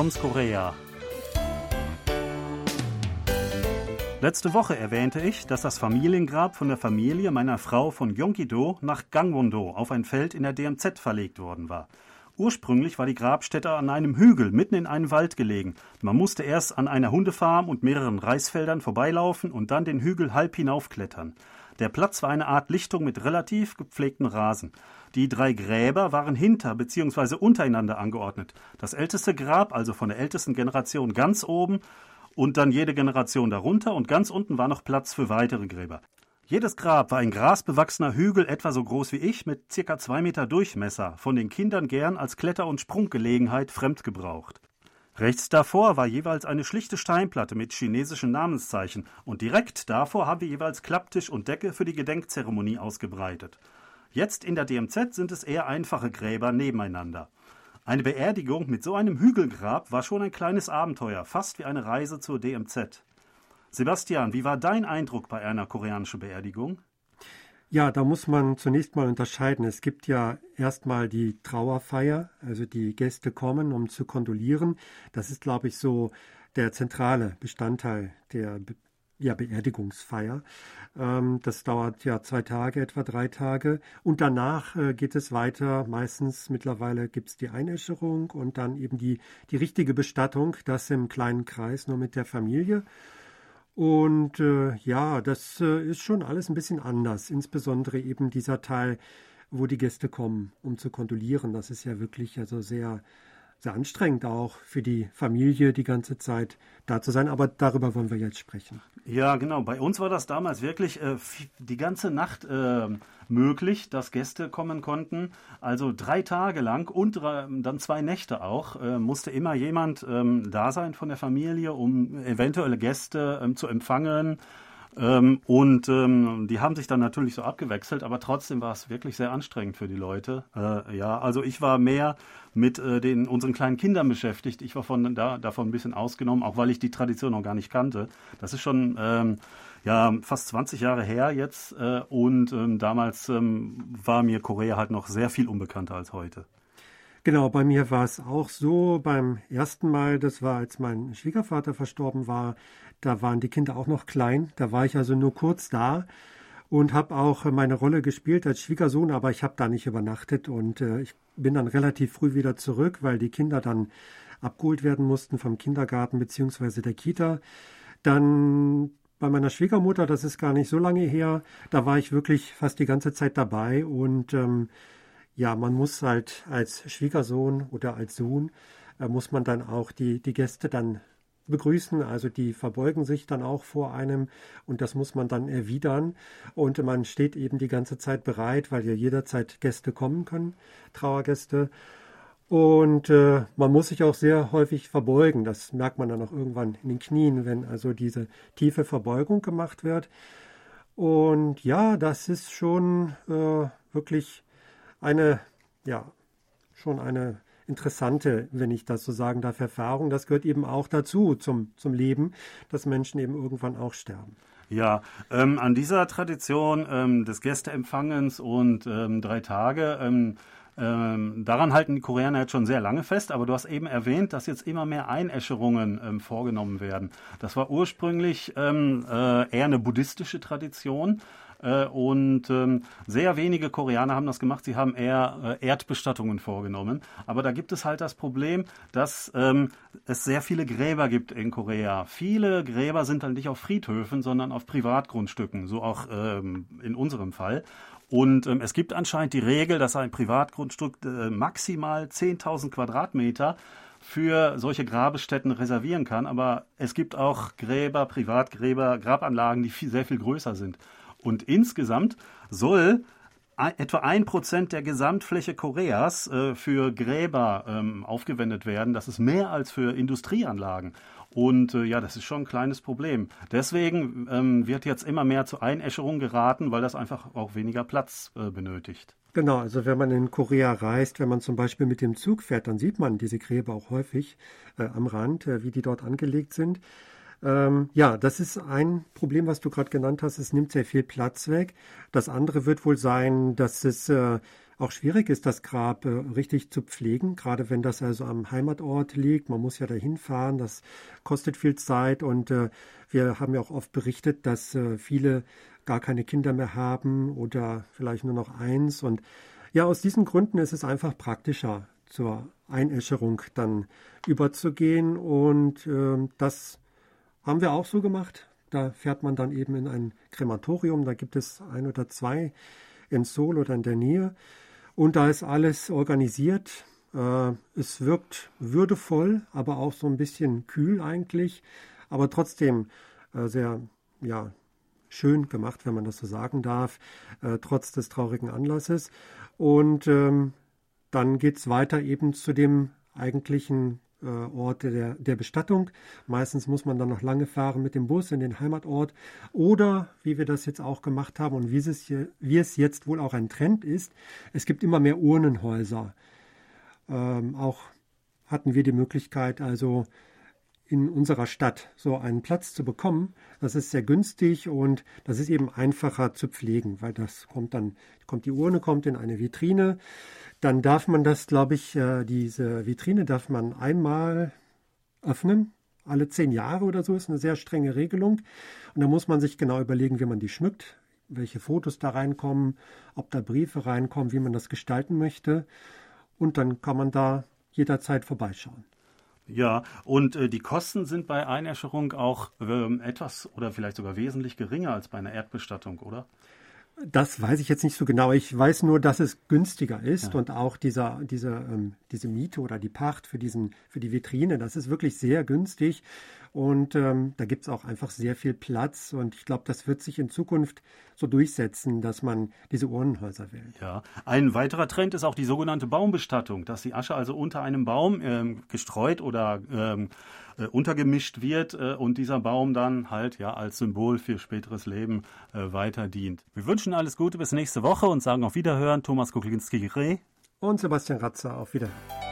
Toms Korea. Letzte Woche erwähnte ich, dass das Familiengrab von der Familie meiner Frau von Yonggi-do nach Gangwon-do auf ein Feld in der DMZ verlegt worden war. Ursprünglich war die Grabstätte an einem Hügel mitten in einem Wald gelegen. Man musste erst an einer Hundefarm und mehreren Reisfeldern vorbeilaufen und dann den Hügel halb hinaufklettern. Der Platz war eine Art Lichtung mit relativ gepflegten Rasen. Die drei Gräber waren hinter bzw. untereinander angeordnet. Das älteste Grab, also von der ältesten Generation, ganz oben und dann jede Generation darunter und ganz unten war noch Platz für weitere Gräber. Jedes Grab war ein grasbewachsener Hügel etwa so groß wie ich mit circa zwei Meter Durchmesser, von den Kindern gern als Kletter- und Sprunggelegenheit fremd gebraucht. Rechts davor war jeweils eine schlichte Steinplatte mit chinesischen Namenszeichen und direkt davor haben wir jeweils Klapptisch und Decke für die Gedenkzeremonie ausgebreitet. Jetzt in der DMZ sind es eher einfache Gräber nebeneinander. Eine Beerdigung mit so einem Hügelgrab war schon ein kleines Abenteuer, fast wie eine Reise zur DMZ. Sebastian, wie war dein Eindruck bei einer koreanischen Beerdigung? Ja, da muss man zunächst mal unterscheiden. Es gibt ja erstmal die Trauerfeier, also die Gäste kommen, um zu kondolieren. Das ist, glaube ich, so der zentrale Bestandteil der Be ja, Beerdigungsfeier. Ähm, das dauert ja zwei Tage, etwa drei Tage. Und danach äh, geht es weiter. Meistens mittlerweile gibt es die Einäscherung und dann eben die, die richtige Bestattung, das im kleinen Kreis nur mit der Familie. Und äh, ja, das äh, ist schon alles ein bisschen anders. Insbesondere eben dieser Teil, wo die Gäste kommen, um zu kondolieren. Das ist ja wirklich also sehr sehr anstrengend auch für die Familie die ganze Zeit da zu sein. Aber darüber wollen wir jetzt sprechen. Ja, genau. Bei uns war das damals wirklich äh, die ganze Nacht äh, möglich, dass Gäste kommen konnten. Also drei Tage lang und äh, dann zwei Nächte auch äh, musste immer jemand ähm, da sein von der Familie, um eventuelle Gäste ähm, zu empfangen ähm, und ähm, die haben sich dann natürlich so abgewechselt, aber trotzdem war es wirklich sehr anstrengend für die Leute. Äh, ja, also ich war mehr mit äh, den unseren kleinen Kindern beschäftigt. Ich war von da davon ein bisschen ausgenommen, auch weil ich die Tradition noch gar nicht kannte. Das ist schon ähm, ja fast 20 Jahre her jetzt äh, und ähm, damals ähm, war mir Korea halt noch sehr viel unbekannter als heute. Genau, bei mir war es auch so. Beim ersten Mal, das war, als mein Schwiegervater verstorben war, da waren die Kinder auch noch klein. Da war ich also nur kurz da und habe auch meine Rolle gespielt als Schwiegersohn, aber ich habe da nicht übernachtet und äh, ich bin dann relativ früh wieder zurück, weil die Kinder dann abgeholt werden mussten vom Kindergarten beziehungsweise der Kita. Dann bei meiner Schwiegermutter, das ist gar nicht so lange her, da war ich wirklich fast die ganze Zeit dabei und ähm, ja, man muss halt als Schwiegersohn oder als Sohn, äh, muss man dann auch die, die Gäste dann begrüßen. Also die verbeugen sich dann auch vor einem und das muss man dann erwidern. Und man steht eben die ganze Zeit bereit, weil ja jederzeit Gäste kommen können, Trauergäste. Und äh, man muss sich auch sehr häufig verbeugen. Das merkt man dann auch irgendwann in den Knien, wenn also diese tiefe Verbeugung gemacht wird. Und ja, das ist schon äh, wirklich eine, ja, schon eine interessante, wenn ich das so sagen darf, Erfahrung. Das gehört eben auch dazu zum, zum Leben, dass Menschen eben irgendwann auch sterben. Ja, ähm, an dieser Tradition ähm, des Gästeempfangens und ähm, drei Tage, ähm, ähm, daran halten die Koreaner jetzt schon sehr lange fest, aber du hast eben erwähnt, dass jetzt immer mehr Einäscherungen ähm, vorgenommen werden. Das war ursprünglich äh, eher eine buddhistische Tradition. Äh, und ähm, sehr wenige Koreaner haben das gemacht. Sie haben eher äh, Erdbestattungen vorgenommen. Aber da gibt es halt das Problem, dass ähm, es sehr viele Gräber gibt in Korea. Viele Gräber sind halt nicht auf Friedhöfen, sondern auf Privatgrundstücken, so auch ähm, in unserem Fall. Und ähm, es gibt anscheinend die Regel, dass ein Privatgrundstück äh, maximal 10.000 Quadratmeter für solche Grabestätten reservieren kann. Aber es gibt auch Gräber, Privatgräber, Grabanlagen, die viel, sehr viel größer sind. Und insgesamt soll etwa ein Prozent der Gesamtfläche Koreas äh, für Gräber ähm, aufgewendet werden. Das ist mehr als für Industrieanlagen. Und äh, ja, das ist schon ein kleines Problem. Deswegen ähm, wird jetzt immer mehr zur Einäscherung geraten, weil das einfach auch weniger Platz äh, benötigt. Genau, also wenn man in Korea reist, wenn man zum Beispiel mit dem Zug fährt, dann sieht man diese Gräber auch häufig äh, am Rand, äh, wie die dort angelegt sind. Ähm, ja, das ist ein Problem, was du gerade genannt hast. Es nimmt sehr viel Platz weg. Das andere wird wohl sein, dass es äh, auch schwierig ist, das Grab äh, richtig zu pflegen, gerade wenn das also am Heimatort liegt. Man muss ja dahin fahren, das kostet viel Zeit und äh, wir haben ja auch oft berichtet, dass äh, viele gar keine Kinder mehr haben oder vielleicht nur noch eins. Und ja, aus diesen Gründen ist es einfach praktischer, zur Einäscherung dann überzugehen. Und äh, das haben wir auch so gemacht. Da fährt man dann eben in ein Krematorium. Da gibt es ein oder zwei in Sol oder in der Nähe. Und da ist alles organisiert. Äh, es wirkt würdevoll, aber auch so ein bisschen kühl eigentlich. Aber trotzdem äh, sehr ja, schön gemacht, wenn man das so sagen darf, äh, trotz des traurigen Anlasses. Und ähm, dann geht es weiter eben zu dem eigentlichen äh, Ort der, der Bestattung. Meistens muss man dann noch lange fahren mit dem Bus in den Heimatort. Oder, wie wir das jetzt auch gemacht haben und wie es, hier, wie es jetzt wohl auch ein Trend ist, es gibt immer mehr Urnenhäuser. Ähm, auch hatten wir die Möglichkeit, also in unserer Stadt so einen Platz zu bekommen. Das ist sehr günstig und das ist eben einfacher zu pflegen, weil das kommt dann, kommt die Urne, kommt in eine Vitrine. Dann darf man das, glaube ich, äh, diese Vitrine darf man einmal öffnen. Alle zehn Jahre oder so ist eine sehr strenge Regelung. Und da muss man sich genau überlegen, wie man die schmückt, welche Fotos da reinkommen, ob da Briefe reinkommen, wie man das gestalten möchte. Und dann kann man da jederzeit vorbeischauen. Ja, und äh, die Kosten sind bei Einäscherung auch ähm, etwas oder vielleicht sogar wesentlich geringer als bei einer Erdbestattung, oder? Das weiß ich jetzt nicht so genau. Ich weiß nur, dass es günstiger ist ja. und auch dieser, diese, ähm, diese Miete oder die Pacht für, diesen, für die Vitrine, das ist wirklich sehr günstig. Und ähm, da gibt es auch einfach sehr viel Platz. Und ich glaube, das wird sich in Zukunft so durchsetzen, dass man diese Urnenhäuser wählt. Ja, ein weiterer Trend ist auch die sogenannte Baumbestattung, dass die Asche also unter einem Baum ähm, gestreut oder ähm, äh, untergemischt wird äh, und dieser Baum dann halt ja als Symbol für späteres Leben äh, weiter dient. Wir wünschen alles Gute bis nächste Woche und sagen auf Wiederhören. Thomas Kuklinski-Reh und Sebastian Ratzer auf Wiederhören.